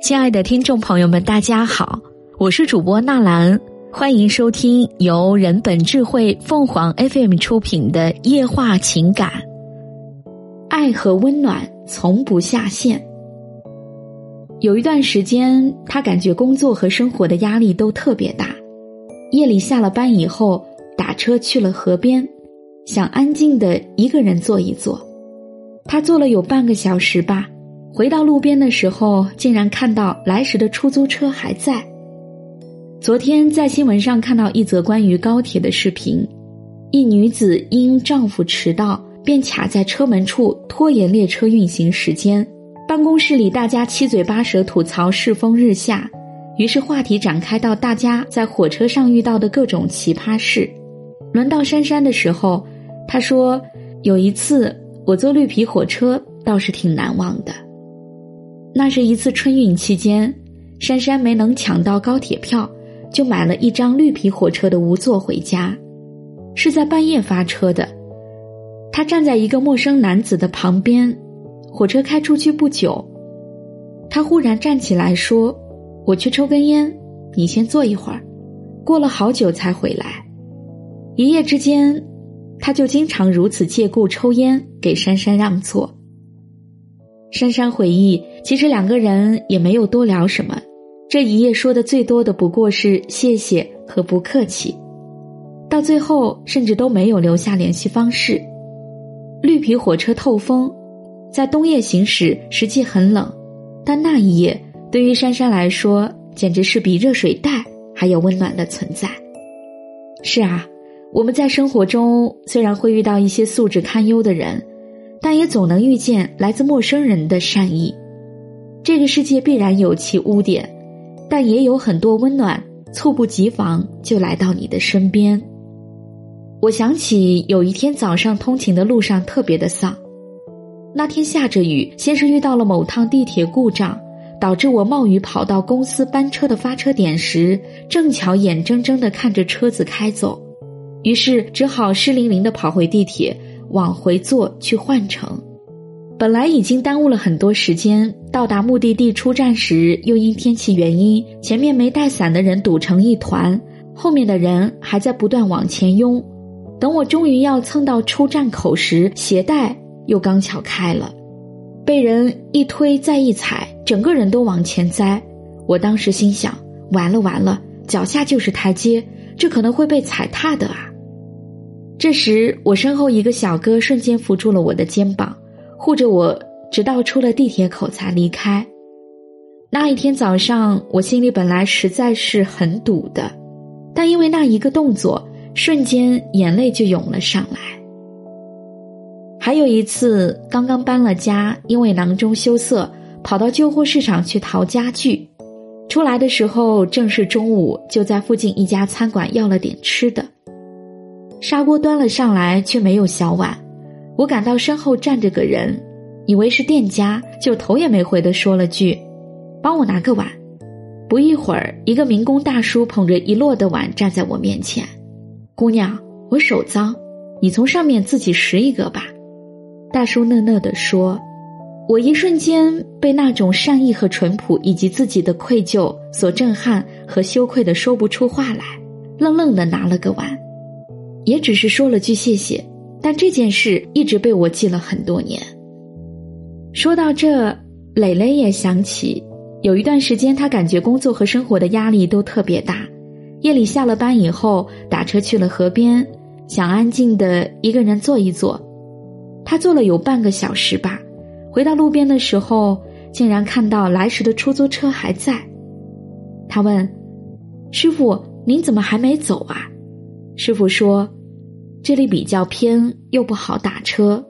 亲爱的听众朋友们，大家好，我是主播纳兰，欢迎收听由人本智慧凤凰 FM 出品的《夜话情感》，爱和温暖从不下线。有一段时间，他感觉工作和生活的压力都特别大，夜里下了班以后，打车去了河边，想安静的一个人坐一坐。他坐了有半个小时吧。回到路边的时候，竟然看到来时的出租车还在。昨天在新闻上看到一则关于高铁的视频，一女子因丈夫迟到，便卡在车门处拖延列车运行时间。办公室里大家七嘴八舌吐槽世风日下，于是话题展开到大家在火车上遇到的各种奇葩事。轮到珊珊的时候，她说有一次我坐绿皮火车倒是挺难忘的。那是一次春运期间，珊珊没能抢到高铁票，就买了一张绿皮火车的无座回家。是在半夜发车的，她站在一个陌生男子的旁边。火车开出去不久，他忽然站起来说：“我去抽根烟，你先坐一会儿。”过了好久才回来。一夜之间，他就经常如此借故抽烟给珊珊让座。珊珊回忆，其实两个人也没有多聊什么，这一夜说的最多的不过是谢谢和不客气，到最后甚至都没有留下联系方式。绿皮火车透风，在冬夜行驶，实际很冷，但那一夜对于珊珊来说，简直是比热水袋还有温暖的存在。是啊，我们在生活中虽然会遇到一些素质堪忧的人。但也总能遇见来自陌生人的善意。这个世界必然有其污点，但也有很多温暖，猝不及防就来到你的身边。我想起有一天早上通勤的路上特别的丧，那天下着雨，先是遇到了某趟地铁故障，导致我冒雨跑到公司班车的发车点时，正巧眼睁睁的看着车子开走，于是只好湿淋淋的跑回地铁。往回坐去换乘，本来已经耽误了很多时间。到达目的地出站时，又因天气原因，前面没带伞的人堵成一团，后面的人还在不断往前拥。等我终于要蹭到出站口时，鞋带又刚巧开了，被人一推再一踩，整个人都往前栽。我当时心想：完了完了，脚下就是台阶，这可能会被踩踏的啊！这时，我身后一个小哥瞬间扶住了我的肩膀，护着我，直到出了地铁口才离开。那一天早上，我心里本来实在是很堵的，但因为那一个动作，瞬间眼泪就涌了上来。还有一次，刚刚搬了家，因为囊中羞涩，跑到旧货市场去淘家具，出来的时候正是中午，就在附近一家餐馆要了点吃的。砂锅端了上来，却没有小碗。我感到身后站着个人，以为是店家，就头也没回的说了句：“帮我拿个碗。”不一会儿，一个民工大叔捧着一摞的碗站在我面前。姑娘，我手脏，你从上面自己拾一个吧。大叔讷讷的说。我一瞬间被那种善意和淳朴，以及自己的愧疚所震撼和羞愧的说不出话来，愣愣的拿了个碗。也只是说了句谢谢，但这件事一直被我记了很多年。说到这，磊磊也想起，有一段时间他感觉工作和生活的压力都特别大，夜里下了班以后打车去了河边，想安静的一个人坐一坐。他坐了有半个小时吧，回到路边的时候，竟然看到来时的出租车还在。他问：“师傅，您怎么还没走啊？”师傅说：“这里比较偏，又不好打车。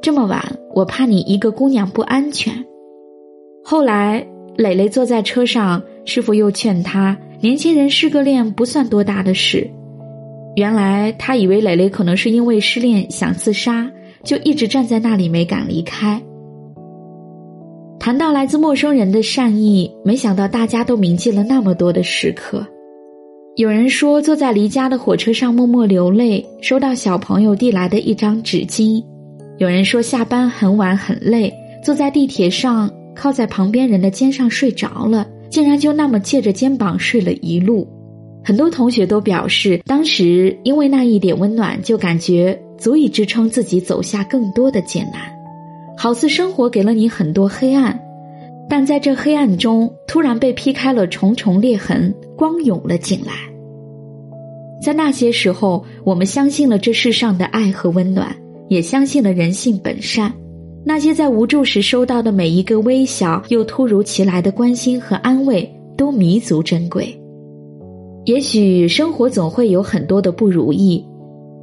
这么晚，我怕你一个姑娘不安全。”后来，磊磊坐在车上，师傅又劝他：“年轻人失个恋不算多大的事。”原来他以为磊磊可能是因为失恋想自杀，就一直站在那里没敢离开。谈到来自陌生人的善意，没想到大家都铭记了那么多的时刻。有人说，坐在离家的火车上默默流泪，收到小朋友递来的一张纸巾；有人说，下班很晚很累，坐在地铁上靠在旁边人的肩上睡着了，竟然就那么借着肩膀睡了一路。很多同学都表示，当时因为那一点温暖，就感觉足以支撑自己走下更多的艰难。好似生活给了你很多黑暗，但在这黑暗中，突然被劈开了重重裂痕，光涌了进来。在那些时候，我们相信了这世上的爱和温暖，也相信了人性本善。那些在无助时收到的每一个微小又突如其来的关心和安慰，都弥足珍贵。也许生活总会有很多的不如意，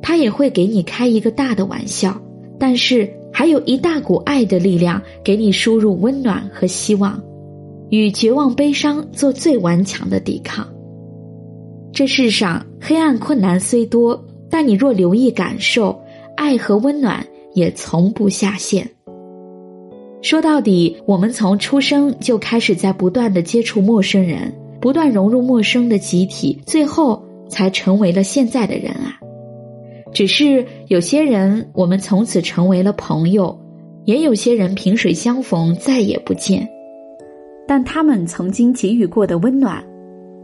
他也会给你开一个大的玩笑，但是还有一大股爱的力量给你输入温暖和希望，与绝望悲伤做最顽强的抵抗。这世上黑暗困难虽多，但你若留意感受，爱和温暖也从不下线。说到底，我们从出生就开始在不断的接触陌生人，不断融入陌生的集体，最后才成为了现在的人啊。只是有些人，我们从此成为了朋友，也有些人萍水相逢再也不见，但他们曾经给予过的温暖。